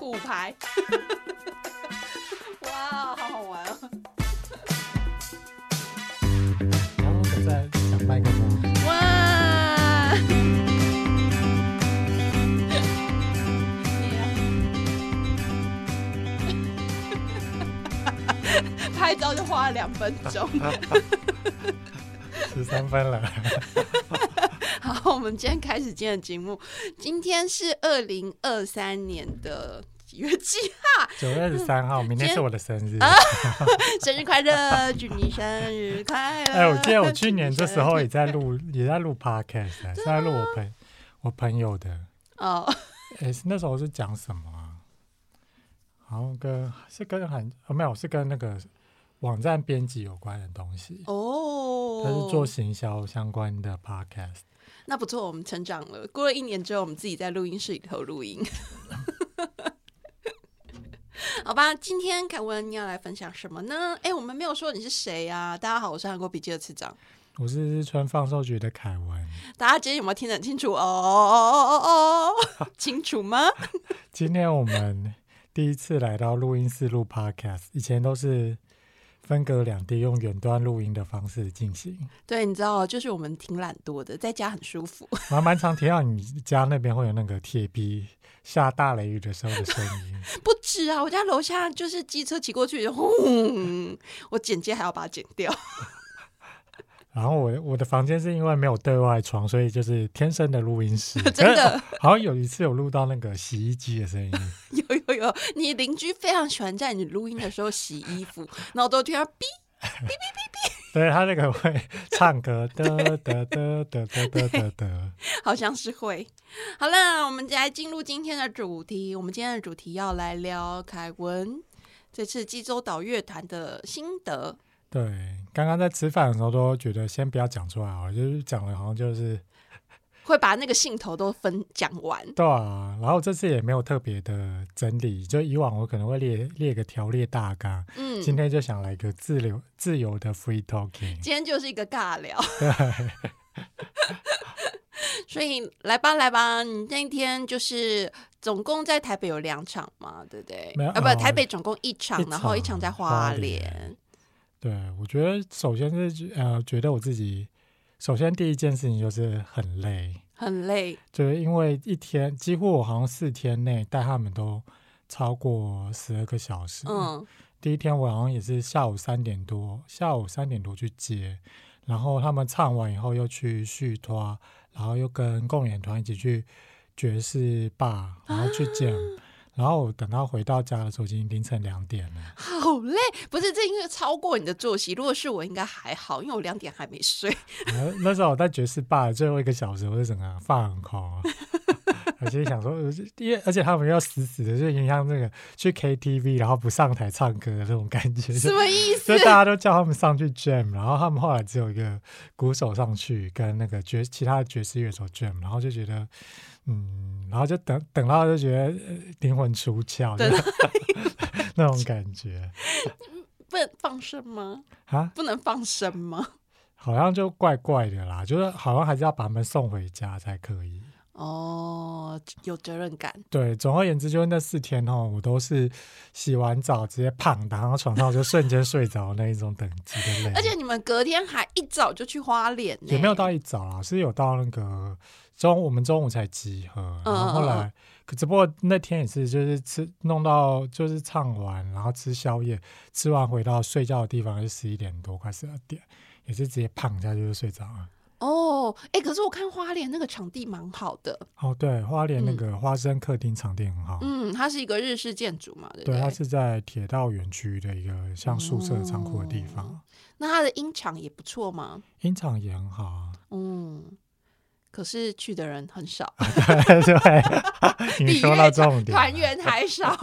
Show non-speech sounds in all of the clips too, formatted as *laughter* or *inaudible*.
骨牌。*laughs* 哇，好好玩哦！然后我在想麦克风，哇！*laughs* 拍照就花了两分钟。十三分了。好，我们今天开始今天的节目。今天是二零二三年的几月几号？九月二十三号，明天是我的生日。*laughs* 生日快乐，祝你生日快乐！哎，我记得我去年这时候也在录，也在录 podcast，啊是在录我朋我朋友的。哦，哎，是那时候是讲什么啊？好像跟是跟很哦没有，是跟那个网站编辑有关的东西。哦，他是做行销相关的 podcast。那不错，我们成长了。过了一年之后，我们自己在录音室里头录音。*laughs* 好吧，今天凯文你要来分享什么呢？哎，我们没有说你是谁啊。大家好，我是韩国笔记的次长。我是日川放送局的凯文。大家今天有没有听得很清楚？哦哦哦哦哦，*laughs* 清楚吗？今天我们第一次来到录音室录 podcast，以前都是分隔两地，用远端录音的方式进行。对，你知道，就是我们挺懒惰的，在家很舒服。我还蛮常听到你家那边会有那个铁皮下大雷雨的时候的声音。不止啊，我家楼下就是机车骑过去就轰，我剪接还要把它剪掉。然后我我的房间是因为没有对外窗所以就是天生的录音室 *laughs* 真的？好像有一次有录到那个洗衣机的声音。*laughs* 有有有。你邻居非常喜欢在你录音的时候洗衣服 *laughs* 然后都听到哔哔哔对他那个会唱歌的的的的的的的好像是会。好了我们来进入今天的主题我们今天的主题要来聊凯文这次济州岛乐团的心得。对。刚刚在吃饭的时候都觉得先不要讲出来好了，就是讲了好像就是 *laughs* 会把那个兴头都分讲完。对啊。然后这次也没有特别的整理，就以往我可能会列列个条列大纲，嗯，今天就想来个自由自由的 free talking。今天就是一个尬聊，对，*laughs* *laughs* 所以来吧来吧，你那天就是总共在台北有两场嘛，对不对？没有啊，不，哦台北总共一场，一然后一场场在花莲。对，我觉得首先是呃，觉得我自己首先第一件事情就是很累，很累，就是因为一天几乎我好像四天内带他们都超过十二个小时。嗯，第一天我好像也是下午三点多，下午三点多去接，然后他们唱完以后又去续托，然后又跟共演团一起去爵士吧，然后去 jam，、然后我等到回到家的时候已经凌晨两点了。好累，不是这因为超过你的作息。如果是我，应该还好，因为我两点还没睡。那时候我在爵士吧的最后一个小时，我就整个放空啊。我心里想说，呃因为而且他们要死死的，就有点像那个去 KTV 然后不上台唱歌的那种感觉，什就么意思所以？大家都叫他们上去 jam，然后他们后来只有一个鼓手上去跟那个爵其他的爵士乐手 jam，然后就觉得，嗯，然后就等等到就觉得呃灵魂出窍，*laughs* 那种感觉不能放生吗？啊，不能放生吗？好像就怪怪的啦，就是好像还是要把他们送回家才可以。哦，有责任感。对，总而言之，就是那四天哦，我都是洗完澡直接躺躺到床上就瞬间睡着那一种等级的累。*laughs* 而且你们隔天还一早就去花莲呢，也没有到一早啊，是有到那个中，我们中午才集合，然后后嗯嗯来，可只不过那天也是就是吃弄到就是唱完，然后吃宵夜，吃完回到睡觉的地方是十一点多，快十二点，也是直接躺下就是睡着了。哦，哎，可是我看花莲那个场地蛮好的，哦，对，花莲那嗯个花生客厅场地很好，嗯，它是一个日式建筑嘛，对？它是在铁道园区的一个像宿舍仓库的地方，哦那它的音场也不错吗？音场也很好啊。嗯，可是去的人很少，对 *laughs* 对，你说到重点，团员还少，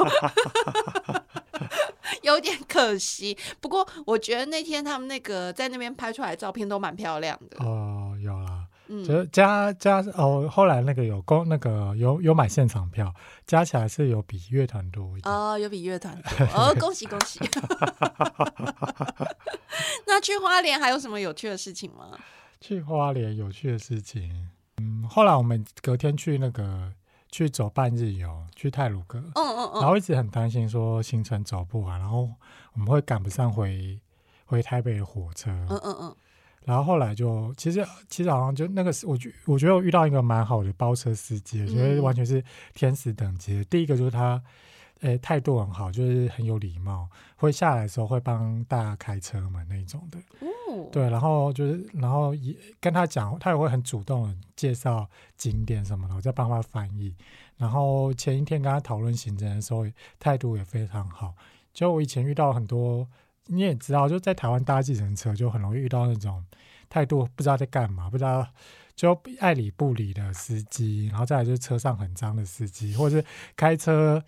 有点可惜。不过我觉得那天他们那个在那边拍出来的照片都蛮漂亮的。哦，嗯，就加加哦，后来那个有公那个有有买现场票，加起来是有比乐团多一点。哦，有比乐团多哦，恭喜恭喜！*laughs* 那去花莲还有什么有趣的事情吗？*laughs* 去花莲有趣的事情，嗯，后来我们隔天去那个去走半日游，去泰鲁阁，嗯嗯嗯，然后一直很担心说行程走不完，然后我们会赶不上回回台北的火车。嗯嗯嗯，然后后来就其实其实好像就那个是我觉我觉得我遇到一个蛮好的包车司机，我觉得嗯完全是天使等级。第一个就是他，诶态度很好，就是很有礼貌，会下来的时候会帮大家开车门那种的。哦，对，然后就是然后也跟他讲，他也会很主动的介绍景点什么的，我再帮他翻译。然后前一天跟他讨论行程的时候，态度也非常好。就我以前遇到很多，你也知道，就在台湾搭计程车，就很容易遇到那种态度不知道在干嘛，不知道就爱理不理的司机，然后再来就是车上很脏的司机，或者是开车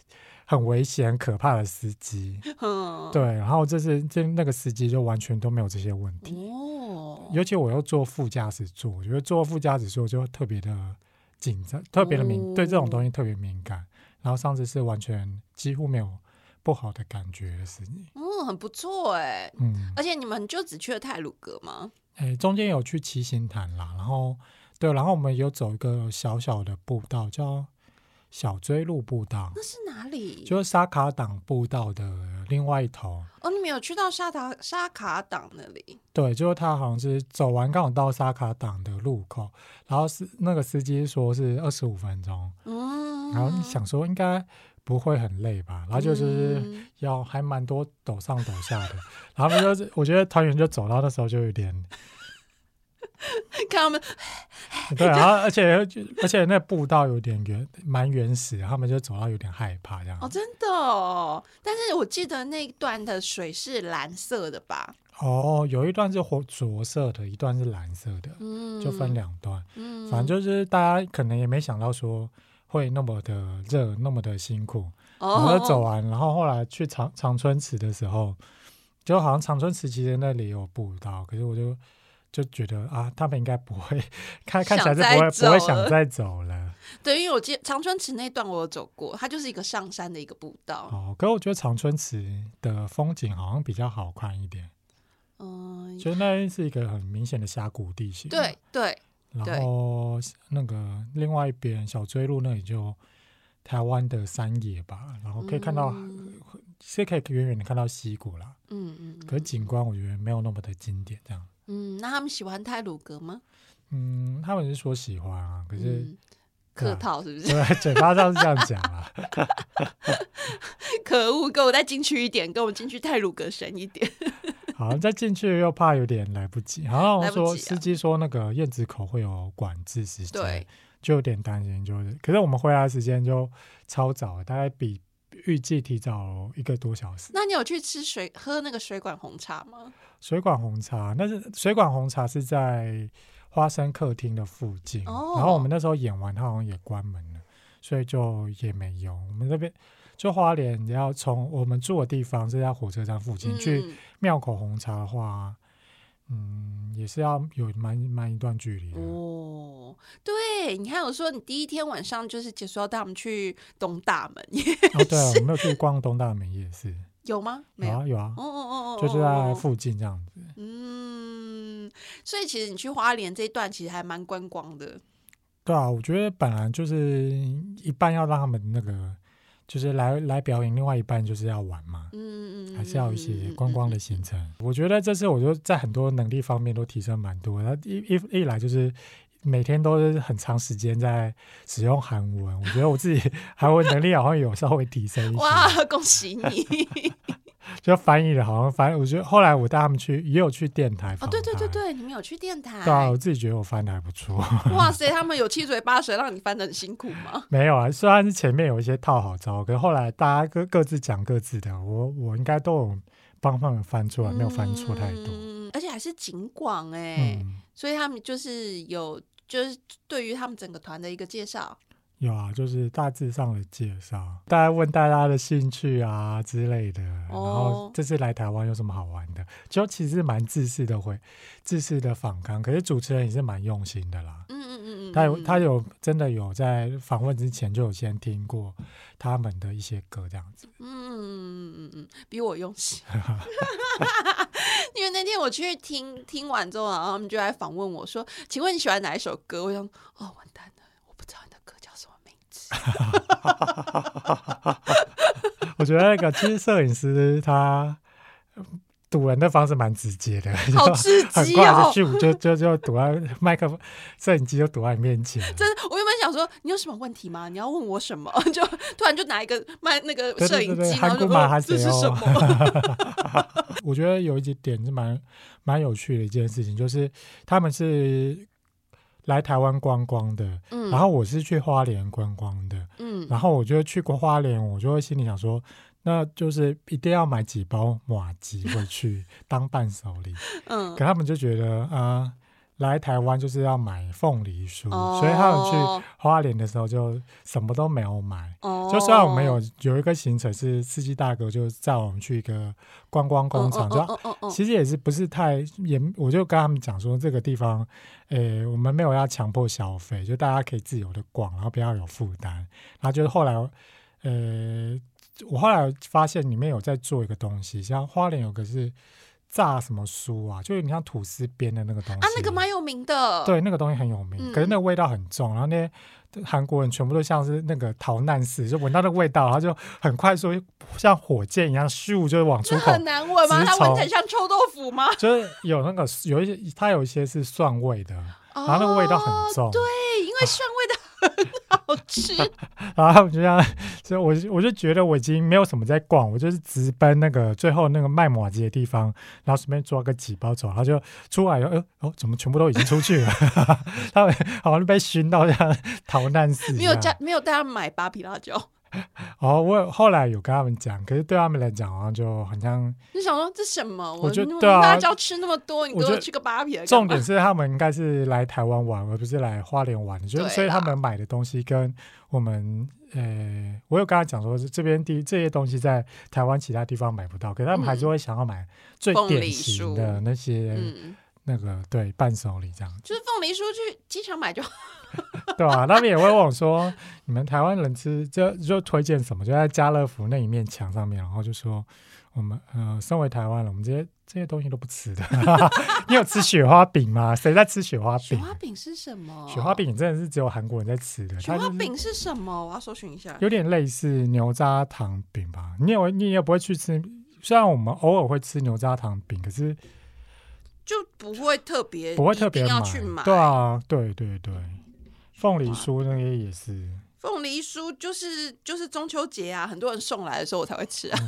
很危险、很可怕的司机。*laughs* 嗯，对，然后就是这那个司机就完全都没有这些问题。哦，尤其我又坐副驾驶座，我觉得坐副驾驶座就特别的紧张，特别的敏，对这种东西特别敏感。然后上次是完全几乎没有不好的感觉的事情。嗯，很不错哎。嗯，而且你们就只去了泰鲁阁吗？诶，中间有去七星潭啦，然后对，然后我们有走一个小小的步道，叫小追路步道，那是哪里？就是沙卡党步道的另外一头。哦，你们有去到沙塔沙卡党那里？对，就是他好像是走完刚好到沙卡党的路口，然后是那个司机说是二十五分钟，嗯，然后你想说应该不会很累吧，然后就就是嗯要还蛮多抖上抖下的，然后就是我觉得团员就走到那时候就有点 *laughs* 看他们 *laughs* 对，啊而且而且那步道有点原蛮原始，他们就走到有点害怕这样。哦，真的哦。但是我记得那一段的水是蓝色的吧？哦，有一段是火着色的，一段是蓝色的，嗯，就分两段。嗯，反正就是大家可能也没想到说会那么的热，那么的辛苦，然哦，后走完，然后后来去长长春池的时候，就好像长春池其实那里有步道，可是我就就觉得啊，他们应该不会 *laughs* 看看起来是不会不会想再走了对，因为我记得长春池那段我有走过，它就是一个上山的一个步道。哦。可是我觉得长春池的风景好像比较好看一点，嗯，就那边是一个很明显的峡谷地形。对，对，然后那个另外一边小追路那里就台湾的山野吧，然后可以看到、嗯是可以远远的看到溪谷啦，嗯嗯可是景观我觉得没有那么的经典这样。嗯，那他们喜欢泰鲁格吗？嗯，他们是说喜欢啊，可是、嗯，客套是不是？对嘴巴上是这样讲啊。*laughs* 可恶，给我再进去一点，跟我进去泰鲁格深一点。好，再进去又怕有点来不及。好 *laughs* 像说啊司机说那个燕子口会有管制时间，对，就有点担心。就是，可是我们回来的时间就超早，大概比预计提早一个多小时。那你有去吃水喝那个水管红茶吗？水管红茶，那是水管红茶是在花生客厅的附近，哦然后我们那时候演完，它好像也关门了，所以就也没有。我们这边就花莲，你要从我们住的地方是在火车站附近、去嗯庙口红茶的话，嗯，也是要有蛮蛮一段距离的。哦，对，你还有说你第一天晚上就是结束要带我们去东大门，哦，对啊，我没有去逛东大门夜市，有吗？没有。有啊有啊哦，哦哦哦，就是在哦附近这样子。嗯，所以其实你去花莲这一段其实还蛮观光的。对啊，我觉得本来就是一半要让他们那个，就是来来表演，另外一半就是要玩嘛，嗯嗯，还是要有一些观光的行程。程。我觉得这次我就在很多能力方面都提升蛮多他。一一一来就是每天都是很长时间在使用韩文，我觉得我自己 *laughs* 韩文能力好像有稍微提升一些。哇，恭喜你！就翻译的好像翻，我觉得后来我带他们去也有去电台哦，对对对对，你们有去电台？对啊，我自己觉得我翻的还不错。哇塞，他们有七嘴八舌让你翻的很辛苦吗？*laughs* 没有啊，虽然是前面有一些套好招，可是后来大家各各自讲各自的，我我应该都有帮他们翻出来，没有翻错太多。嗯，而且还是景广哎，嗯，所以他们就是有就是对于他们整个团的一个介绍。有啊，就是大致上的介绍，大家问大家的兴趣啊之类的，然后哦这次来台湾有什么好玩的，就其实蛮自私的会自私的访谈，可是主持人也是蛮用心的啦。嗯嗯嗯嗯，他有嗯他有真的有在访问之前就有先听过他们的一些歌这样子。嗯嗯嗯嗯嗯，比我用心。*laughs* 因为那天我去听听完之后，然后他们就来访问我说：“请问你喜欢哪一首歌？”我想，哦，我不知道你的歌叫什么名字。我觉得那个其实摄影师他堵人的方式蛮直接的，就 *laughs* 好刺激哦！就咻就就就堵在麦克风，摄影机就堵在你面前。真的，我原本想说你有什么问题吗？你要问我什么？*laughs* 就突然就拿一个麦那个摄影机，然后就韩国马哦这是什么？*laughs* 我觉得有一点是蛮蛮有趣的一件事情，就是他们是来台湾观光的，嗯，然后我是去花莲观光的，嗯，然后我就去过花莲，我就会心里想说，那就是一定要买几包马吉回去 *laughs* 当伴手礼。嗯。可他们就觉得啊、呃来台湾就是要买凤梨酥，哦所以他们去花莲的时候就什么都没有买。哦，就虽然我们有有一个行程是司机大哥就载我们去一个观光工厂，就其实也是不是太也，我就跟他们讲说这个地方，诶、我们没有要强迫消费，就大家可以自由的逛，然后不要有负担。然后就是后来，呃，我后来发现里面有在做一个东西，像花莲有个是炸什么酥啊，就有点像吐司边的那个东西。啊，那个蛮有名的，，对，那个东西很有名，嗯。可是那个味道很重，然后那些韩国人全部都像是那个逃难似，就闻到那个味道，然后就很快速，像火箭一样，咻就往出口，很难闻吗？直它闻起来像臭豆腐吗？就是有那个有一些，它有一些是蒜味的，然然后那个味道很重，哦对，因为蒜味的吃，*laughs* 然后他们就这样，所以我就我就觉得我已经没有什么在逛，我就是直奔那个最后那个卖马吉的地方，然后随便抓个几包走，然后就出来了，呃哦，怎么全部都已经出去了？*laughs* 他们好像被熏到这样逃难似的。没有加没有带他买芭比辣椒，*laughs* 哦，我有后来有跟他们讲，可是对他们来讲好像就好像，你想说这什么？我觉得我对啊辣椒吃那么多，你给我吃个芭比来干嘛重点是他们应该是来台湾玩，而不是来花莲玩的，就是所以他们买的东西跟我们，呃，我有跟他讲说，这边第这些东西在台湾其他地方买不到，可是他们还是会想要买最典型的那些、嗯，那个对伴手礼这样，就是凤梨酥去机场买就好。对吧、他们也会问我说，你们台湾人吃就就推荐什么？就在家乐福那一面墙上面，然后就说我们呃，身为台湾人，我们这些这些东西都不吃的。*laughs* 你有吃雪花饼吗？谁在吃雪花饼？雪花饼是什么？雪花饼真的是只有韩国人在吃的，雪花饼是什么？我要搜寻一下。有点类似牛轧糖饼吧？你也你也不会去吃，虽然我们偶尔会吃牛轧糖饼，可是就不会特别不会特别要。去买。对啊，对对对，凤梨酥那些也是。凤梨酥就是就是中秋节啊，很多人送来的时候我才会吃啊。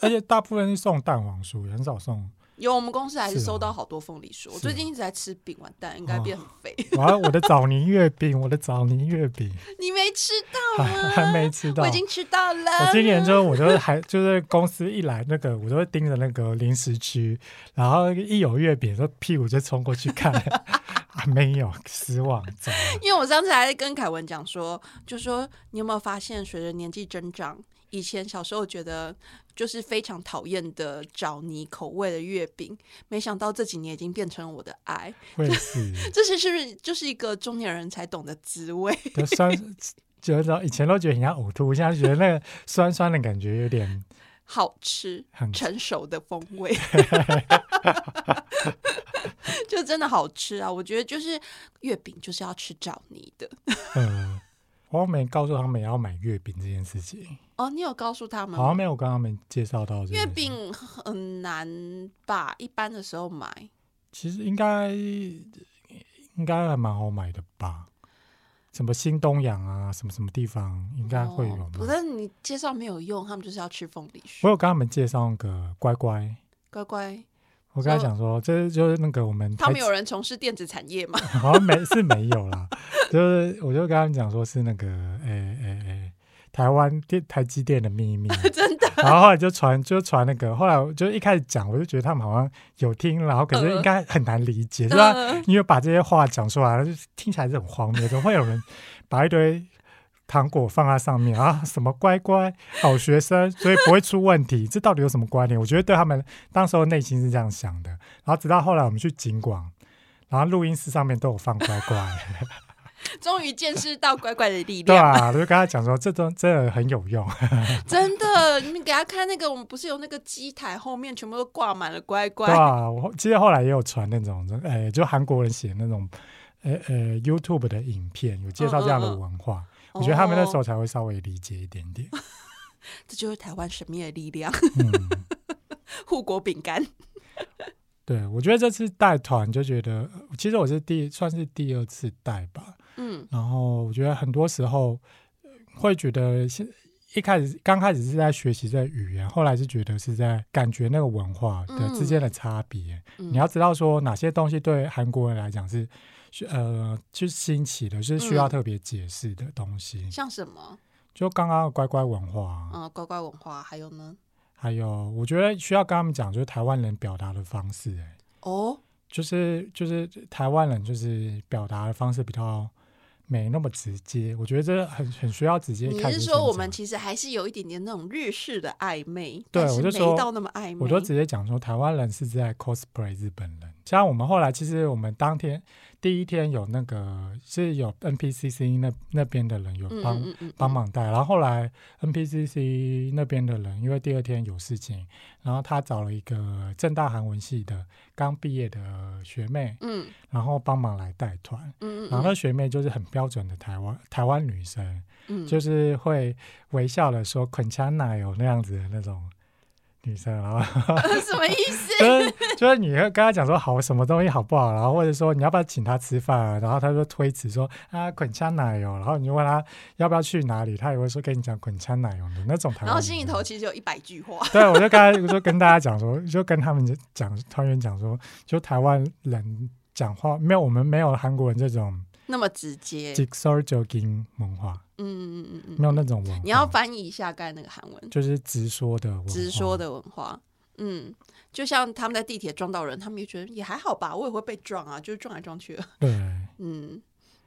而且大部分是送蛋黄酥，也很少送。有我们公司还是收到好多凤梨酥，我最近一直在吃饼，完蛋，应该哦变很肥。*laughs* 我要我的枣泥月饼，我的枣泥月饼你没吃到还吗？还没吃到我已。经吃到了。我今年就我就还就是公司一来那个，我就会盯着那个零食区，然后一有月饼，就屁股就冲过去看，*laughs* 啊没有，失望。*laughs* 因为我上次还跟凯文讲说，就说你有没有发现，随着年纪增长，以前小时候觉得就是非常讨厌的枣泥口味的月饼，没想到这几年已经变成我的爱。我也是，这是是不是就是一个中年人才懂的滋味？就酸，觉得以前都觉得很像呕吐，现在觉得那个酸酸的感觉有点 *laughs* 好吃、很成熟的风味，*laughs* 就真的好吃啊！我觉得就是月饼就是要吃枣泥的呃，*laughs* 我好像没告诉他们要买月饼这件事情，哦。你有告诉他们好像？没有跟他们介绍到月饼很难吧？一般的时候买其实应该应该还蛮好买的吧？什么新东阳啊，什么什么地方应该会有吧？哦不是你介绍没有用，他们就是要吃凤梨我。有跟他们介绍那个乖乖，乖乖，我跟他讲说，这就是那个我们他们有人从事电子产业吗？*laughs* 好像没是没有啦，就是我就跟他们讲说是那个诶诶诶，台湾电台积电的秘密，*laughs* 真的，然后后来就传就传那个，后来我就一开始讲，我就觉得他们好像有听，然后可是嗯。应该很难理解，就是他嗯。因为把这些话讲出来，就听起来是很荒谬，怎么会有人把一堆糖果放在上面啊？什么乖乖好学生，所以不会出问题，*laughs* 这到底有什么关联？我觉得对他们当时候内心是这样想的，然后直到后来我们去景广，然后录音室上面都有放乖乖，*laughs* 终于见识到乖乖的力量对量。啊，我就跟他讲说这种真的很有用，*laughs* 真的，你们给他看那个，我们不是有那个机台后面全部都挂满了乖乖对，啊，我记得后来也有传那种，呃，就韩国人写那种，呃呃，YouTube 的影片，有介绍这样的文化。我觉得他们那时哦候才会稍微理解一点点。*laughs* 这就是台湾神秘的力量，嗯，*laughs* 护国饼干。*laughs* 对，我觉得这次带团就觉得，呃其实我是第算是第二次带吧，嗯然后我觉得很多时候呃会觉得现一开始刚开始是在学习这个语言，后来是觉得是在感觉那个文化的之间的差别。嗯你要知道说哪些东西对韩国人来讲是是呃就是新奇的，就是需要嗯特别解释的东西。像什么？就刚刚的乖乖文化啊，嗯，乖乖文化，还有呢？还有我觉得需要跟他们讲，就是台湾人表达的方式、欸，哦，就是就是台湾人就是表达的方式比较没那么直接，我觉得这很很需要直接你是说我们其实还是有一点点那种日式的暧昧，对我就说到那么暧昧。我都直接讲说台湾人是在 cosplay 日本人。像我们后来其实我们当天第一天有那个是有 NPCC 那那边的人有嗯帮、嗯嗯嗯帮忙带，然后后来 NPCC 那边的人因为第二天有事情，然后他找了一个正大韩文系的刚毕业的学妹，嗯。然后帮忙来带团。嗯嗯，然后那学妹就是很标准的台湾台湾女生，嗯。就是会微笑的说“捆枪奶油”那样子的那种女生，然后 *laughs* 什么意思？就是你跟他讲说好什么东西好不好，然后或者说你要不要请他吃饭、啊，然后他就推辞说啊捆枪奶油，然后你就问他要不要去哪里，他也会说跟你讲捆枪奶油的那种。然后心里头其实有一百句话。对，我就刚才就跟大家讲说，就跟他们讲团员讲说，就台湾人讲话没有我们没有韩国人这种那么直接。Dixor j o i n g 文化。嗯嗯嗯嗯，没有那种文化。你要翻译一下刚才那个韩文，就是直说的文化，直说的文化，嗯，就像他们在地铁撞到人，他们也觉得也还好吧，我也会被撞啊，就是撞来撞去。的，对。*laughs* 嗯。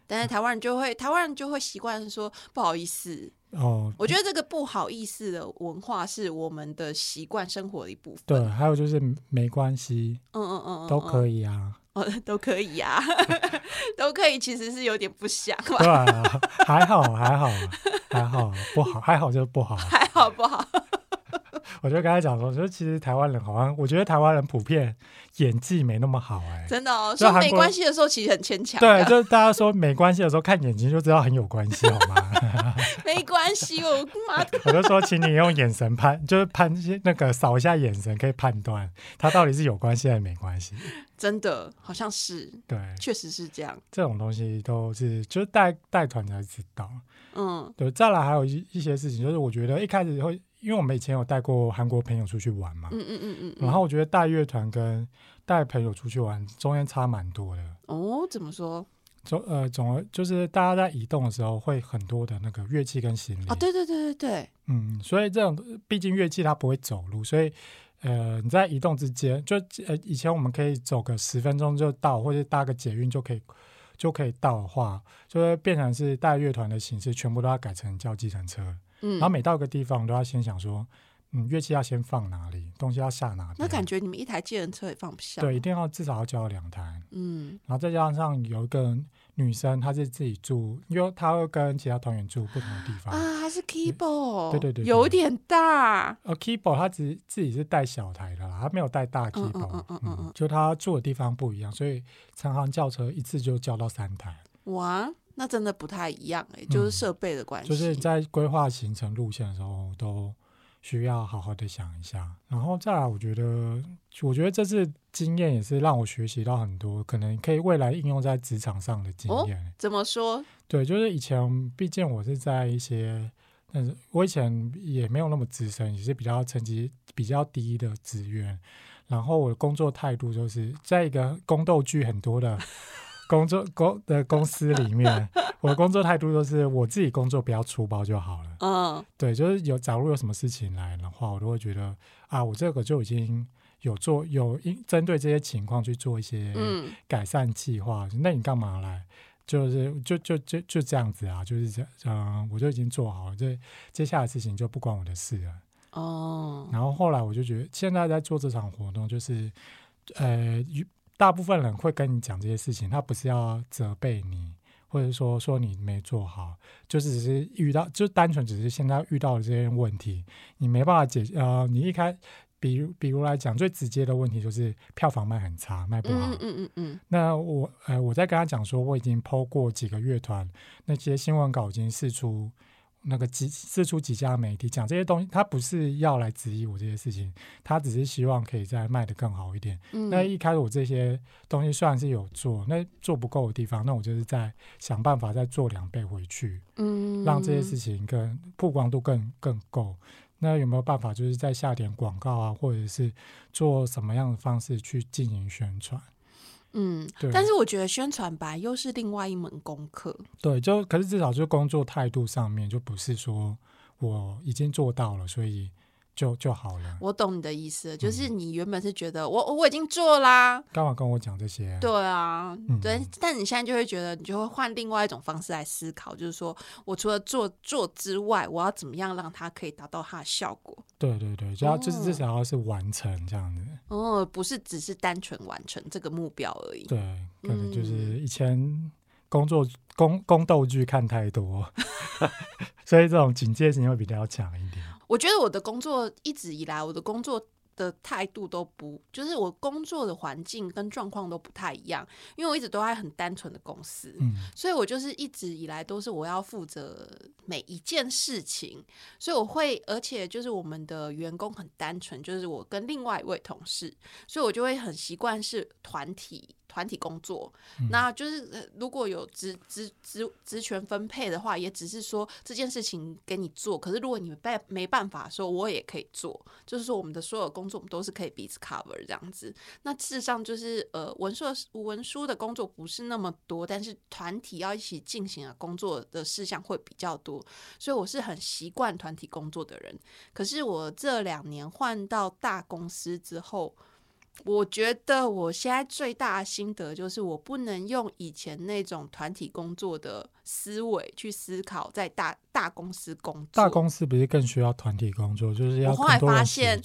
但是台湾人就会，台湾人就会习惯说不好意思。哦，我觉得这个不好意思的文化是我们的习惯生活的一部分。对，还有就是没关系，嗯嗯嗯嗯，都，可以啊，哦，都可以呀、*laughs* 都可以，其实是有点不想吧，对啊，还好还好还好，不好还好就是不好。还好不好？我就跟他讲说，就其实台湾人好像，我觉得台湾人普遍演技没那么好哎、真的哦，说没关系的时候，其实很牵强对，就是大家说没关系的时候，看眼睛就知道很有关系，好吗？*laughs* 没关系，我妈我就说，请你用眼神判，就是判那个扫一下眼神，可以判断他到底是有关系还是没关系。真的好像是，对，确实是这样。这种东西都是就是带带团才知道。嗯对，再来还有一一些事情，就是我觉得一开始会，因为我们以前有带过韩国朋友出去玩嘛，嗯嗯嗯嗯，嗯然后我觉得带乐团跟带朋友出去玩中间差蛮多的。哦，怎么说？总呃总而就是大家在移动的时候会很多的那个乐器跟行李，哦，对对对对对，嗯，所以这种毕竟乐器它不会走路，所以呃你在移动之间，就呃以前我们可以走个十分钟就到，或者搭个捷运就可以就可以到的话，就会变成是带乐团的形式，全部都要改成叫计程车。嗯。然后，每到一个地方，都要先想说，嗯，乐器要先放哪里，东西要下哪边。那感觉你们一台计程车也放不下。对，一，定要至少要交两台，嗯。然后再加上有一个女生，她是自己住，因为她会跟其他团员住不同的地方。啊，她是 keyboard，对对对对。有点大。呃，keyboard 她只自己是带小台的啦，她没有带大嗯 keyboard，嗯嗯嗯。嗯就她住的地方不一样，所以常常叫车一次就叫到三台，哇，那真的不太一样哎、就是嗯设备的关系。就是在规划行程路线的时候都需要好好的想一下。然后再来，我觉得，我觉得这次经验也是让我学习到很多，可能可以未来应用在职场上的经哦验。怎么说？对，就是以前，毕竟我是在一些，但是我以前也没有那么资深，也是比较成绩比较低的职员。然后我的工作态度就是在一个宫斗剧很多的工作公的公司里面，*laughs* 我的工作态度就是我自己工作不要粗暴就好了。嗯对，就是有假如有什么事情来的话，我都会觉得啊，我这个就已经有做有应针对这些情况去做一些嗯改善计划。那你干嘛来？就是就就就就这样子啊，就是这嗯，我就已经做好了，这接下来的事情就不关我的事了。哦然后后来我就觉得，现在在做这场活动，就是呃，与大部分人会跟你讲这些事情，他不是要责备你，或者说说你没做好，就是只是遇到，就单纯只是现在遇到的这些问题，你没办法解，呃，你一开比如比如来讲，最直接的问题就是票房卖很差，卖不好。嗯嗯嗯嗯那我呃，我在跟他讲说，我已经抛过几个乐团，那些新闻稿已经释出，那个几四出几家媒体讲这些东西，他不是要来质疑我这些事情，他只是希望可以再卖得更好一点。嗯，那一开始我这些东西虽然是有做，那做不够的地方，那我就是在想办法再做两倍回去，嗯让这些事情更曝光度更更够。那有没有办法，就是在下点广告啊，或者是做什么样的方式去进行宣传？嗯，对但是我觉得宣传吧又是另外一门功课。对，就可是至少就工作态度上面，就不是说我已经做到了，所以就就好了。我懂你的意思，就是嗯你原本是觉得我我已经做啦，干嘛跟我讲这些？对啊，嗯对，但你现在就会觉得，你就会换另外一种方式来思考，就是说我除了做做之外，我要怎么样让它可以达到它的效果？对对对，就要就是哦至少要是完成这样子。哦，不是只是单纯完成这个目标而已。对，可能就是嗯以前工作宫宫斗剧看太多，*laughs* 所以这种警戒性会比较强一点。我觉得我的工作一直以来，我的工作的态度都不，就是我工作的环境跟状况都不太一样，因为我一直都在很单纯的公司。嗯所以我就是一直以来都是我要负责每一件事情，所以我会，而且就是我们的员工很单纯，就是我跟另外一位同事，所以我就会很习惯是团体团体工作。嗯那就是呃如果有职职职职权分配的话，也只是说这件事情给你做，可是如果你办没办法说，我也可以做，就是说我们的所有工工作我们都是可以彼此 cover 这样子。那事实上就是呃文硕文书的工作不是那么多，但是团体要一起进行的工作的事项会比较多，所以我是很习惯团体工作的人。可是我这两年换到大公司之后，我觉得我现在最大的心得就是，我不能用以前那种团体工作的思维去思考在大大公司工作。大公司不是更需要团体工作，就是要我后来发现。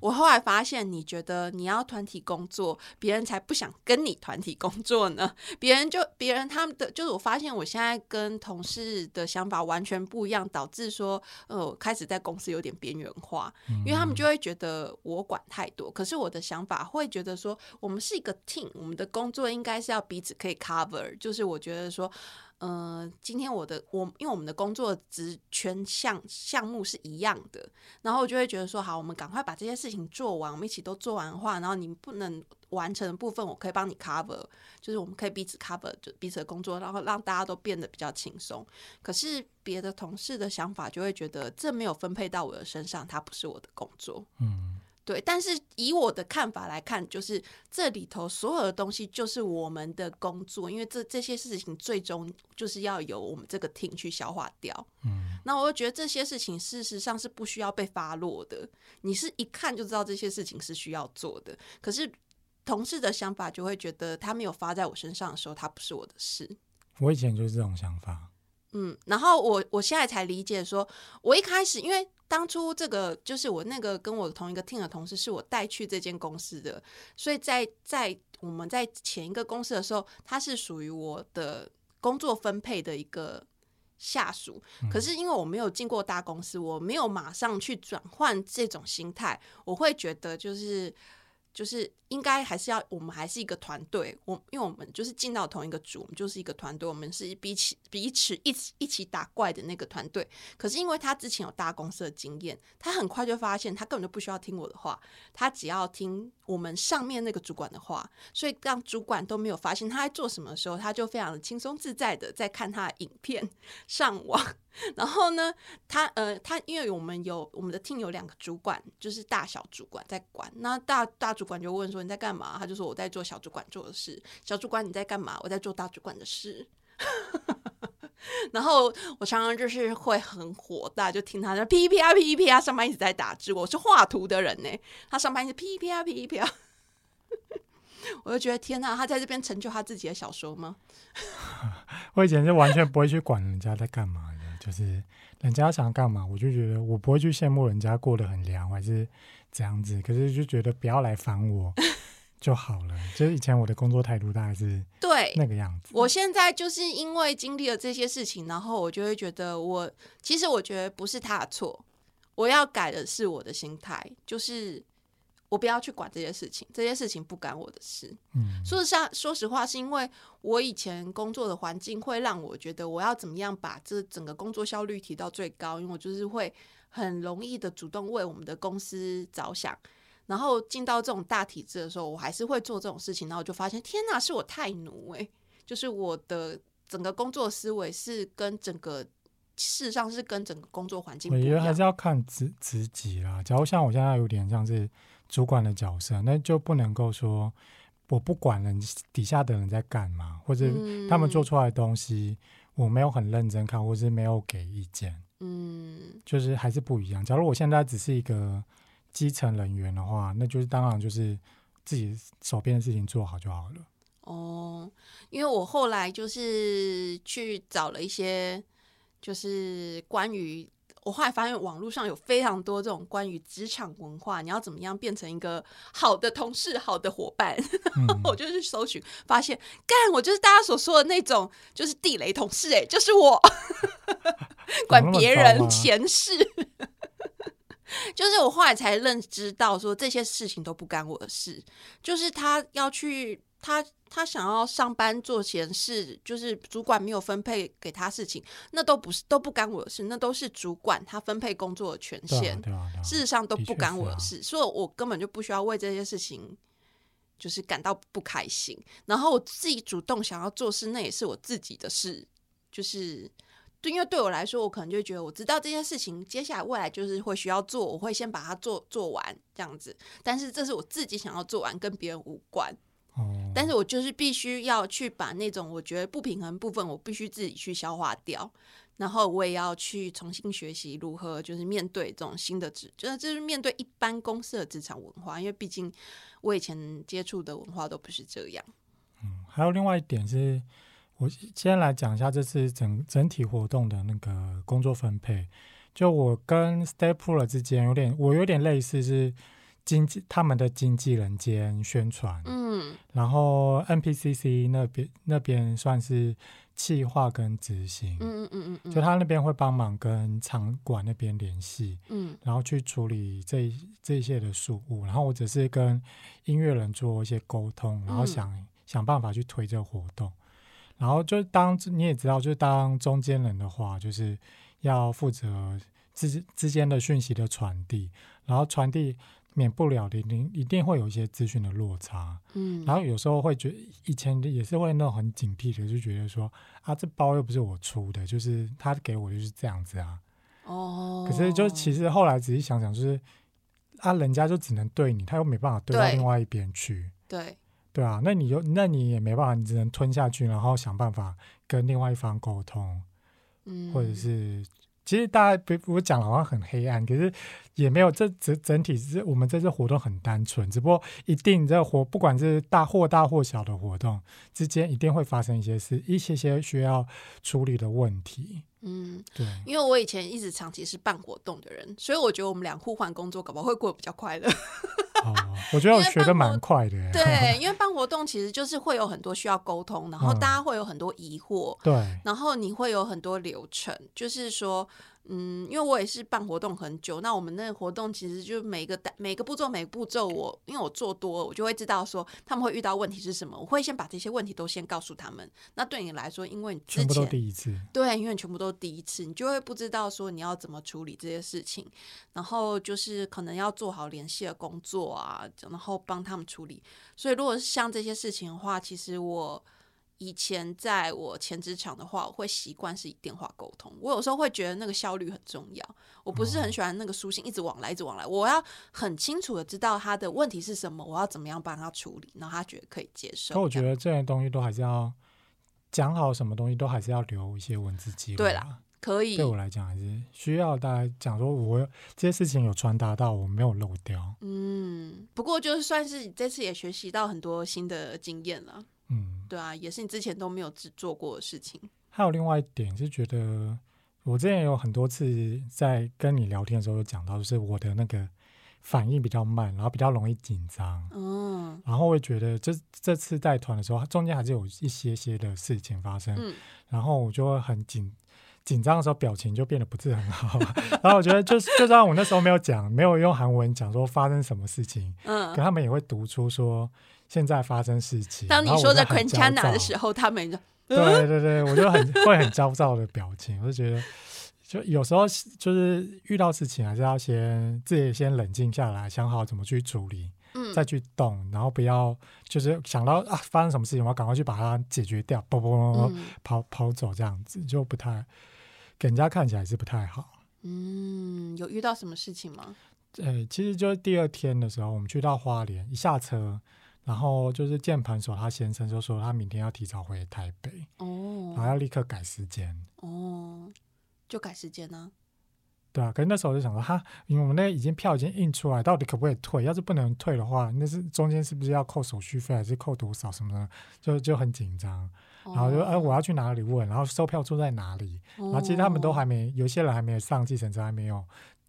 我后来发现，你觉得你要团体工作，别人才不想跟你团体工作呢。别人就别人他们的，就是我发现我现在跟同事的想法完全不一样，导致说，呃，开始在公司有点边缘化，因为他们就会觉得我管太多。可是我的想法会觉得说，我们是一个 team，我们的工作应该是要彼此可以 cover。就是我觉得说。呃，今天我的我，因为我们的工作职权项项目是一样的，然后我就会觉得说，好，我们赶快把这些事情做完，我们一起都做完的话，然后你不能完成的部分，我可以帮你 cover，就是我们可以彼此 cover 就彼此的工作，然后让大家都变得比较轻松。可是别的同事的想法就会觉得这没有分配到我的身上，它不是我的工作。嗯，对，但是以我的看法来看，就是这里头所有的东西就是我们的工作，因为这这些事情最终就是要由我们这个 team 去消化掉。嗯，那我就觉得这些事情事实上是不需要被发落的，你是一看就知道这些事情是需要做的。可是同事的想法就会觉得他没有发在我身上的时候，他不是我的事。我以前就是这种想法。嗯，然后我我现在才理解说，我一开始因为当初这个就是我那个跟我同一个 team 的同事是我带去这间公司的，所以在在我们在前一个公司的时候，他是属于我的工作分配的一个下属。可是因为我没有进过大公司，我没有马上去转换这种心态，我会觉得就是。就是应该还是要，我们还是一个团队。我因为我们就是进到同一个组，我们就是一个团队，我们是彼此彼此一起一起打怪的那个团队。可是因为他之前有大公司的经验，他很快就发现他根本就不需要听我的话，他只要听我们上面那个主管的话，所以让主管都没有发现他在做什么的时候，他就非常的轻松自在的在看他的影片 *laughs* 上网。然后呢，他呃，他因为我们有我们的 team 有两个主管，就是大小主管在管。那大大主管就问说你在干嘛？他就说我在做小主管做的事。小主管你在干嘛？我在做大主管的事。*laughs* 然后我常常就是会很火大，就听他在噼噼啊噼噼啊，上班一直在打字。我是画图的人呢，他上班一直噼噼啊噼噼啊，*laughs* 我就觉得天哪，他在这边成就他自己的小说吗？*laughs* 我以前是完全不会去管人家在干嘛，就是人家想干嘛，我就觉得我不会去羡慕人家过得很凉，还是这样子。可是就觉得不要来烦我 *laughs* 就好了。就是以前我的工作态度大概是对，那个样子。我现在就是因为经历了这些事情，然后我就会觉得我其实我觉得不是他的错，我要改的是我的心态，就是我不要去管这些事情，这些事情不干我的事。嗯，说实话，说实话，是因为我以前工作的环境会让我觉得我要怎么样把这整个工作效率提到最高，因为我就是会很容易的主动为我们的公司着想。然后进到这种大体制的时候，我还是会做这种事情，然后我就发现，天哪，是我太奴诶、就是我的整个工作思维是跟整个事实上是跟整个工作环境我觉得还是。要看职职级啦。假如像我现在有点像是主管的角色，那就不能够说我不管人底下的人在干嘛，或者他们做出来的东西我没有很认真看，或是没有给意见，嗯，就是还是不一样。假如我现在只是一个基层人员的话，那就是当然就是自己手边的事情做好就好了。哦，因为我后来就是去找了一些，就是关于我后来发现网络上有非常多这种关于职场文化，你要怎么样变成一个好的同事、好的伙伴，*laughs* 嗯，我就去搜寻，发现干我就是大家所说的那种，就是地雷同事、欸，哎，就是我 *laughs* 管别人闲事。*laughs* 就是我后来才认知到，说这些事情都不干我的事。就是他要去，他他想要上班做闲事，就是主管没有分配给他事情，那都不是都不干我的事，那都是主管他分配工作的权对限啊，。对啊，对啊。事实上都不干我的事，所以我根本就不需要为这些事情就是感到不开心。然后我自己主动想要做事，那也是我自己的事，就是对，因为对我来说，我可能就觉得我知道这件事情接下来未来就是会需要做，我会先把它做做完这样子。但是这是我自己想要做完，跟别人无关。哦，但是我就是必须要去把那种我觉得不平衡部分，我必须自己去消化掉，然后我也要去重新学习如何就是面对这种新的职，就是就是面对一般公司的职场文化，因为毕竟我以前接触的文化都不是这样。嗯还有另外一点是，我先来讲一下这次整整体活动的那个工作分配。就我跟 Stapler 之间有点，我有点类似是经纪他们的经纪人兼宣传，嗯。然后 NPCC 那边那边算是企划跟执行，嗯嗯嗯嗯，就他那边会帮忙跟场馆那边联系，嗯。然后去处理这这些的事务，然后我只是跟音乐人做一些沟通，然后嗯。想、想办法去推这个活动。然后就当你也知道，就是当中间人的话，就是要负责之之间的讯息的传递，然后传递免不了的，一定一定会有一些资讯的落差。嗯，然后有时候会觉得，以前也是会那种很警惕的，就觉得说啊，这包又不是我出的，就是他给我就是这样子啊。哦，可是就其实后来仔细想想，就是啊，人家就只能对你，他又没办法对到另外一边去，对，对啊，那你就那你也没办法，你只能吞下去，然后想办法跟另外一方沟通，嗯，或者是。其实大家不，我讲的好像很黑暗，可是也没有。这整整体是我们这次活动很单纯，只不过一定这活，不管是大或大或小的活动之间，一定会发生一些事，一些些需要处理的问题。嗯，对，因为我以前一直长期是办活动的人，所以我觉得我们俩互换工作，搞不好会过得比较快乐。哦，*laughs* 我觉得我学的蛮快的。对，*laughs* 因为办活动其实就是会有很多需要沟通，然后嗯大家会有很多疑惑，对，然后你会有很多流程，就是说，嗯，因为我也是办活动很久，那我们那个活动其实就每个单每个步骤每个步骤我，因为我做多了，我就会知道说他们会遇到问题是什么，我会先把这些问题都先告诉他们。那对你来说，因为你之全部都前第一次。对，因为全部都第一次，你就会不知道说你要怎么处理这些事情，然后就是可能要做好联系的工作啊，然后帮他们处理。所以如果是像这些事情的话，其实我以前在我前职场的话，我会习惯是以电话沟通。我有时候会觉得那个效率很重要，我不是很喜欢那个书信一直往来，一直往来。我要很清楚的知道他的问题是什么，我要怎么样帮他处理，然后他觉得可以接受。可我觉得这些东西都还是要讲好，什么东西都还是要留一些文字记录。对啦，可以对，我来讲还是需要大家讲说，我这些事情有传达到，我没有漏掉。嗯，不过就算是这次也学习到很多新的经验了，嗯，对啊，也是你之前都没有只做过的事情。还有另外一点是觉得，我之前有很多次在跟你聊天的时候有讲到，就是我的那个反应比较慢，然后比较容易紧张。嗯然后会觉得这这次带团的时候，中间还是有一些些的事情发生，嗯然后我就会很紧紧张的时候表情就变得不是很好。*laughs* 然后我觉得就是，就算我那时候没有讲，没有用韩文讲说发生什么事情，嗯可，他们也会读出说现在发生事情。当你说着就很焦 Quintana 的时候，他们就 *laughs* 对对对，我就很会很焦躁的表情，我就觉得，就有时候就是遇到事情还是要先自己先冷静下来，想好怎么去处理，嗯再去动，然后不要就是想到啊发生什么事情，我要赶快去把它解决掉，啵啵啵啵嗯跑跑走这样子，就不太给人家看起来是不太好。嗯，有遇到什么事情吗？呃，其实就是第二天的时候，我们去到花莲，一下车，然后就是键盘手他先生就说他明天要提早回台北，然后哦要立刻改时间。哦，就改时间呢？对啊，可是那时候我就想说，哈，因为我们那已经票已经印出来，到底可不可以退？要是不能退的话，那是中间是不是要扣手续费，还是扣多少什么的？就就很紧张。然后就哎、我要去哪里问？然后售票处在哪里？然然后其实他们都哦还没，有些人还没有上计程车，还没有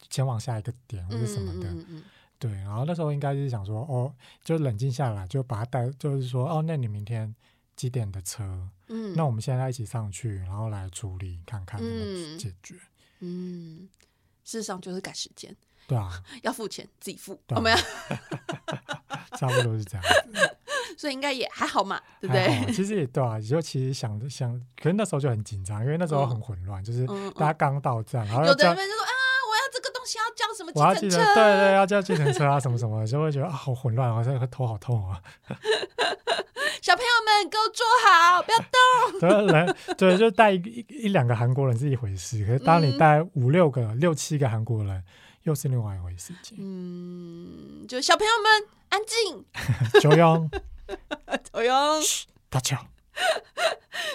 前往下一个点或者什么的。嗯嗯对，然后那时候应该是想说，哦，就冷静下来，就把他带，就是说，哦，那你明天几点的车？嗯，那我们现在一起上去，然后来处理看看怎么嗯解决。嗯，事实上就是改时间，对啊，*laughs* 要付钱自己付，我们要，*laughs* *laughs* 差不多是这样子。所以应该也还好嘛，对不对？其实也对啊，就其实想想，可是那时候就很紧张，因为那时候嗯很混乱，就是嗯，大家嗯刚到站，然后有的人就说啊，我要这个东西要叫什么计程车？对对，要叫计程车啊什么什么的，就会觉得啊好混乱，好像头好痛啊。*laughs* 小朋友们给我坐好，不要动。对人对，就带一一一两个韩国人是一回事，可是当你嗯带五六个、六七个韩国人，又是另外一回事情。嗯，就小朋友们安静，*laughs* 九勇，我用大乔，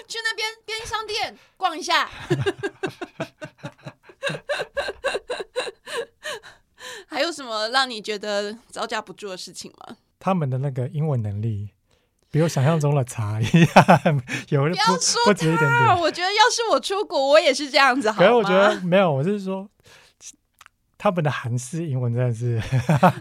去那边便利商店逛一下。*laughs* 还有什么让你觉得招架不住的事情吗？他们的那个英文能力比我想象中的差 *laughs* 一样，有不不要说不止一点。我觉得要是我出国，我也是这样子，好吗？可是我觉得没有，我是说。他们的韩式英文真的是，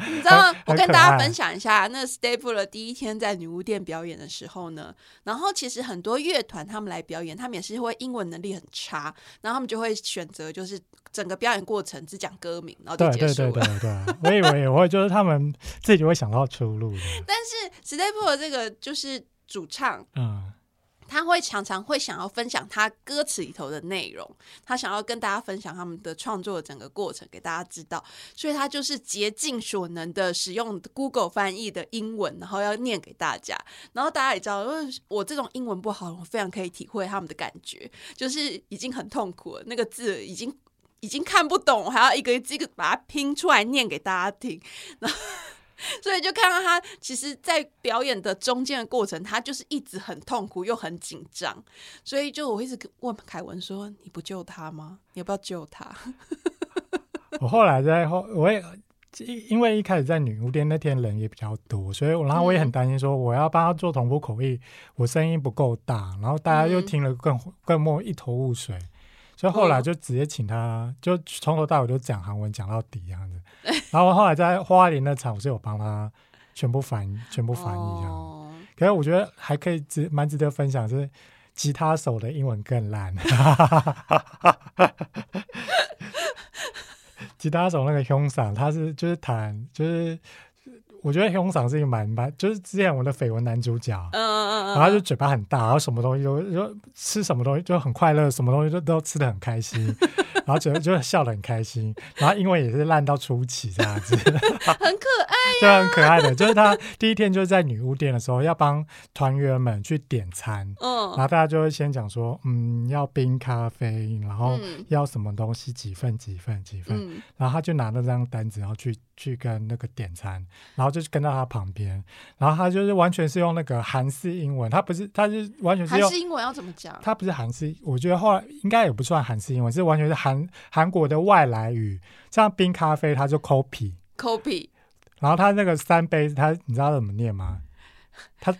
你知道吗？我跟大家分享一下，那 Staple 第一天在女巫店表演的时候呢，然后其实很多乐团他们来表演，他们也是会英文能力很差，然后他们就会选择就是整个表演过程只讲歌名，然后就对对结束了。对对对，我以为也会就是他们自己会想到出路的，*laughs* 但是 Staple 这个就是主唱，嗯，他会常常会想要分享他歌词里头的内容，他想要跟大家分享他们的创作的整个过程给大家知道，所以他就是竭尽所能的使用 Google 翻译的英文，然后要念给大家。然后大家也知道，因为我这种英文不好，我非常可以体会他们的感觉，就是已经很痛苦了，那个字已经。已经看不懂，我还要一个一个把它拼出来念给大家听，然 *laughs* 后所以就看到他其实，在表演的中间的过程，他就是一直很痛苦又很紧张，所以就我一直问凯文说：“你不救他吗？你要不要救他？*laughs* 我后来在后，我也因因为一开始在女巫店那天人也比较多，所以我然后我也很担心说我要帮他做同步口译，我声音不够大，然后大家又嗯。听了更更莫一头雾水，所以后来嗯就直接请他就从头到尾就讲韩文讲到底这样子，然后后来在花莲那场我是有帮他全部翻全部？”翻译这样，哦，可是我觉得还可以值蛮值得分享是。吉他手的英文更烂，*laughs* 吉他手那个凶嗓，他是就是弹，就是我觉得凶嗓是一个蛮蛮，就是之前我的绯闻男主角，嗯嗯嗯，然后他就嘴巴很大，然后什么东西都就吃什么东西就很快乐，什么东西都都吃的很开心，然后觉得就笑得很开心，然后英文也是烂到出奇这样子，*laughs* 很可爱，就很可爱的。就是他第一天就是在女巫店的时候，要帮团员们去点餐，然嗯后大家就会先讲说，嗯，要冰咖啡，然后嗯要什么东西几份几份几份，嗯然后他就拿那张单子，然后去去跟那个点餐，然后就跟到他旁边，然后他就是完全是用那个韩式英文，他不是，他是完全是用韩式，英文要怎么讲？他不是韩式，我觉得后来应该也不算韩式英文，是完全是韩韩国的外来语，像冰咖啡，他就 copy，copy 然后他那个三杯，他你知道怎么念吗？他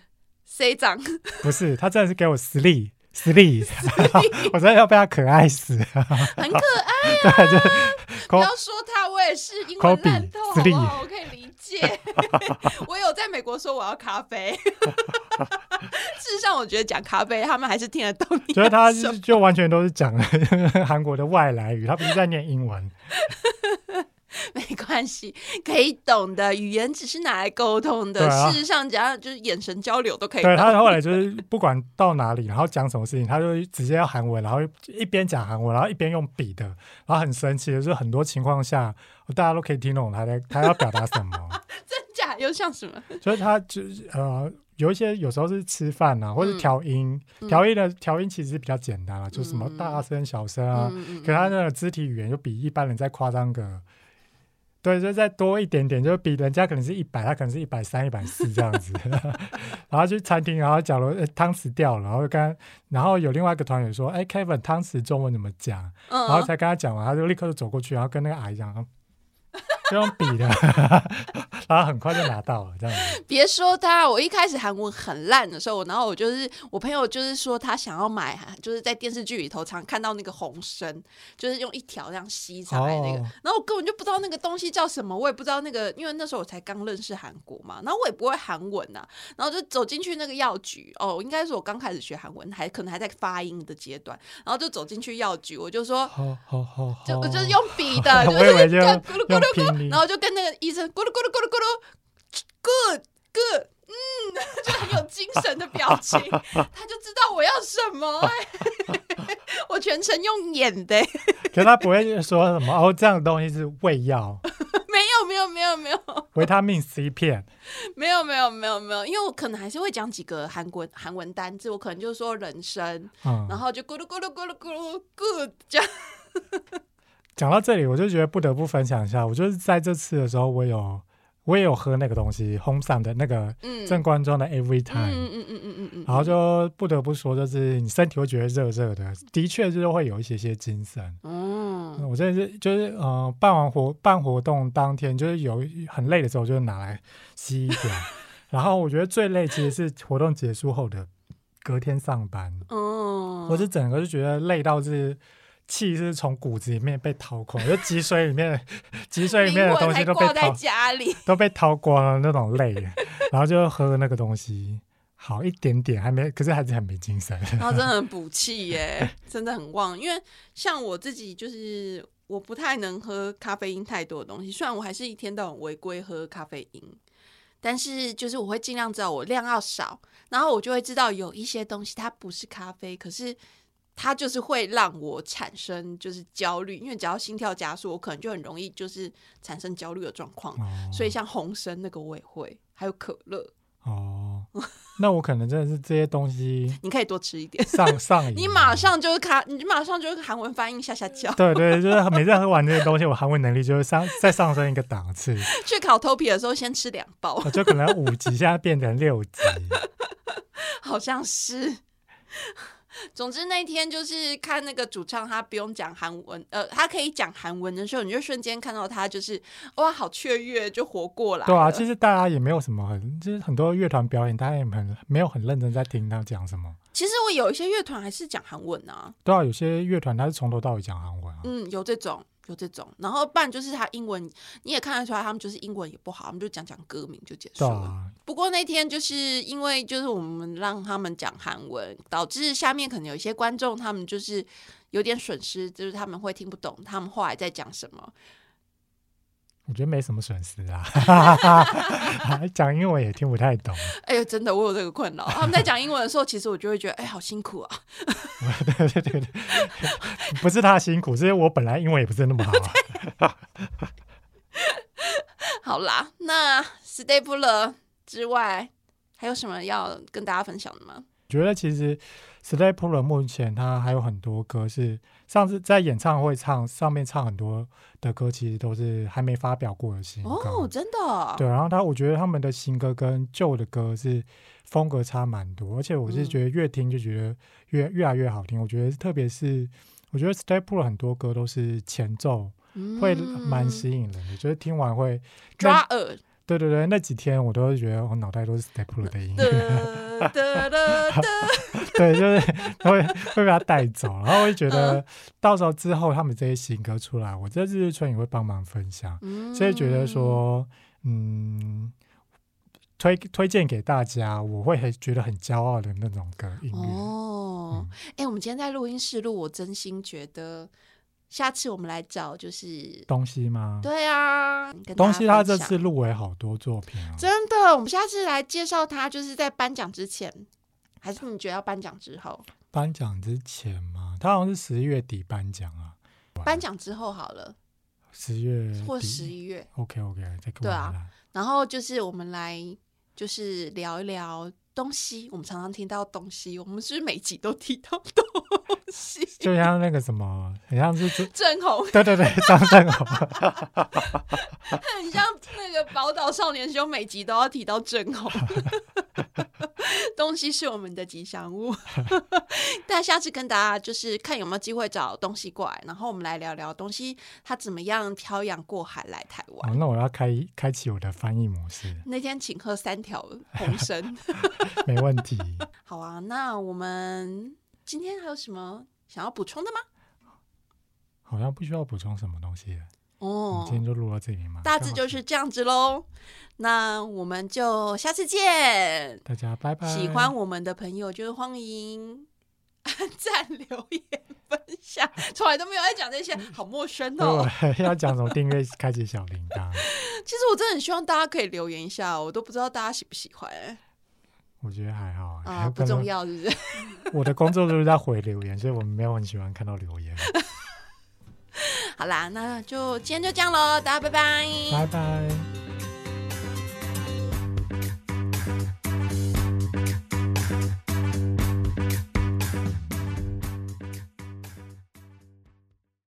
C 长，不是，他真的是给我 sleep。Sleep，*laughs* 我真的要被他可爱死，*laughs* 很可爱。*laughs* 对，就不要说他，我也是英文 Copy，烂透，好不好？我可以理解。我有在美国说我要咖啡。事实上，我觉得讲咖啡，他们还是听得懂你觉得他就就完全都是讲韩国的外来语，他不是在念英文。*laughs* 没关系，可以懂的。语言只是拿来沟通的。啊事实上，只要就是眼神交流都可以对。他后来就是不管到哪里，然后讲什么事情，他就直接要韩文，然后一边讲韩文，然后一边用笔的，然后很神奇的就是很多情况下，大家都可以听懂他在 *laughs* 他要表达什么。真假又像什么？就是他就是呃，有一些有时候是吃饭啊，或者嗯调音，嗯调音的调音其实比较简单了，就什么嗯大声、小声啊，可他那个肢体语言就比一般人再夸张个，对，就再多一点点，就比人家可能是一百，他可能是一百三、一百四这样子。*laughs* 然后去餐厅，然后假如、呃汤匙掉了，然后跟然后有另外一个团员说：“哎，Kevin，汤匙中文怎么讲？”嗯，然后才跟他讲完，他就立刻就走过去，然后跟那个阿姨讲，就用笔的，*laughs* 然后很快就拿到了这样子。别说他，我一开始韩文很烂的时候，然后我就是我朋友就是说他想要买，就是在电视剧里头常看到那个红参，就是用一条这样吸上来那个，哦。然后我根本就不知道那个东西叫什么，我也不知道那个，因为那时候我才刚认识韩国嘛，然后我也不会韩文呐、然后就走进去那个药局，哦，应该是我刚开始学韩文，还可能还在发音的阶段，然后就走进去药局，我就说。好好好好，就我就是用笔的，就是这样咕噜咕噜咕噜，*laughs* 然，后就跟那个医生咕噜咕噜咕噜咕噜，good good，嗯，*laughs* 就很有精神的表情，*laughs* 他就知道我要什么、哎 *laughs* 我全程用演的、哎可是他不会说什么哦，这样的东西是胃药、没有没有没有没有。维他命 C 片，没有没有没有没有，因为我可能还是会讲几个韩国韩文单字，我可能就说人生，嗯，然后就咕噜咕噜咕噜咕噜 good 这样，讲到这里，我就觉得不得不分享一下，我就是在这次的时候，我有我也有喝那个东西，Home 上的那个嗯。正官庄的 Every 嗯 Time，、嗯嗯嗯嗯嗯嗯，然后就不得不说，就是你身体会觉得热热的，的确就是会有一些些精神。嗯我真的是就是呃，办完活办活动当天，就是有很累的时候，就拿来吸一点。*laughs* 然后我觉得最累其实是活动结束后的隔天上班，嗯，我是整个就觉得累到是气是从骨子里面被掏空，就脊髓里面脊髓里面的东西都被掏家里，都被掏光了那种累，然后就喝那个东西。好一点点，还没，可是还是很没精神。然后 *laughs* 真的很补气耶，真的很旺。因为像我自己就是我不太能喝咖啡因太多的东西，虽然我还是一天到晚违规喝咖啡因，但是就是我会尽量知道我量要少，然后我就会知道有一些东西它不是咖啡，可是。它就是会让我产生就是焦虑，因为只要心跳加速，我可能就很容易就是产生焦虑的状况。哦所以像红参那个我也会，还有可乐，哦，那我可能真的是这些东西 *laughs* 你可以多吃一点。上上瘾。你马上就是卡，你马上就是韩文发音下下叫。*laughs* 对对，就是每次喝完这些东西，我韩文能力就会上 *laughs* 再上升一个档次，去烤头皮的时候先吃两包，我就可能五级现在变成六级。好像是。总之那一天就是看那个主唱，他不用讲韩文，呃，他可以讲韩文的时候，你就瞬间看到他就是哇，好雀跃，就活过来了。对啊，其实大家也没有什么很，就是很多乐团表演，大家也很没有很认真在听他讲什么。其实我有一些乐团还是讲韩文啊，对啊，有些乐团他是从头到尾讲韩文啊。嗯，有这种。有这种，然后不然就是他英文，你也看得出来，他们就是英文也不好，他们就讲讲歌名就结束了。啊，不过那天就是因为就是我们让他们讲韩文，导致下面可能有一些观众他们就是有点损失，就是他们会听不懂他们后来在讲什么。我觉得没什么损失啊，*laughs* 讲英文也听不太懂。哎呦，真的我有这个困扰。*laughs* 他们在讲英文的时候，其实我就会觉得，哎，好辛苦啊。对对对对，不是他辛苦，是因为我本来英文也不是那么好啊。*laughs* 好啦，那 Stapler 之外，还有什么要跟大家分享的吗？觉得其实 Stapler 目前他还有很多歌是上次在演唱会唱上面唱很多的歌，其实都是还没发表过的新歌。哦，真的，对，然后他我觉得他们的新歌跟旧的歌是风格差蛮多，而且我是嗯觉得越听就觉得越越来越好听。我觉得特别是我觉得 Stapler 很多歌都是前奏嗯会蛮吸引人的，就是听完会抓耳。对对对，那几天我都会觉得我脑袋都是 Stapler 的音。乐。*laughs* *laughs* 对，就是会会被他带走，然后我会觉嗯。得到时候之后他们这些新歌出来，我在日日春也会帮忙分享，嗯所以觉得说，嗯，推推荐给大家，我会很觉得很骄傲的那种歌音乐。哦，哎、我们今天在录音室录，我真心觉得下次我们来找就是，东西吗？对啊，东西他这次入围好多作品啊。真的，我们下次来介绍他，就是在颁奖之前，还是你觉得要颁奖之后？颁奖之前吗，他好像是十一月底颁奖啊。颁奖之后好了，十月或底十一月，OK OK，再跟我对啊。然后就是我们来就是聊一聊东西。我们常常听到东西，我们是不是每集都提到东西？就像那个什么，很像是就正红，对对对，张正红，*laughs* 很像那个宝岛少年兄，每集都要提到正红。*laughs* 东西是我们的吉祥物，但下次跟大家就是看有没有机会找东西过来，然后我们来聊聊东西它怎么样漂洋过海来台湾。好，那我要开开启我的翻译模式，那天请喝三条红参。*laughs* 没问题。好啊，那我们今天还有什么想要补充的吗？好像不需要补充什么东西哦们今天就录到这里嘛。大致就是这样子喽。那我们就下次见。大家拜拜。喜欢我们的朋友，就是欢迎按赞、留言、分享。*laughs* 从来都没有在讲这些，好陌生哦。要讲什么订阅、开启小铃铛。*laughs* 其实我真的很希望大家可以留言一下，我都不知道大家喜不喜欢我觉得还好啊，不重。要，是不是？*laughs* 我的工作就是在回留言，所以我没有很喜欢看到留言。*laughs* 好啦，那就今天就这样喽，大家拜拜拜拜。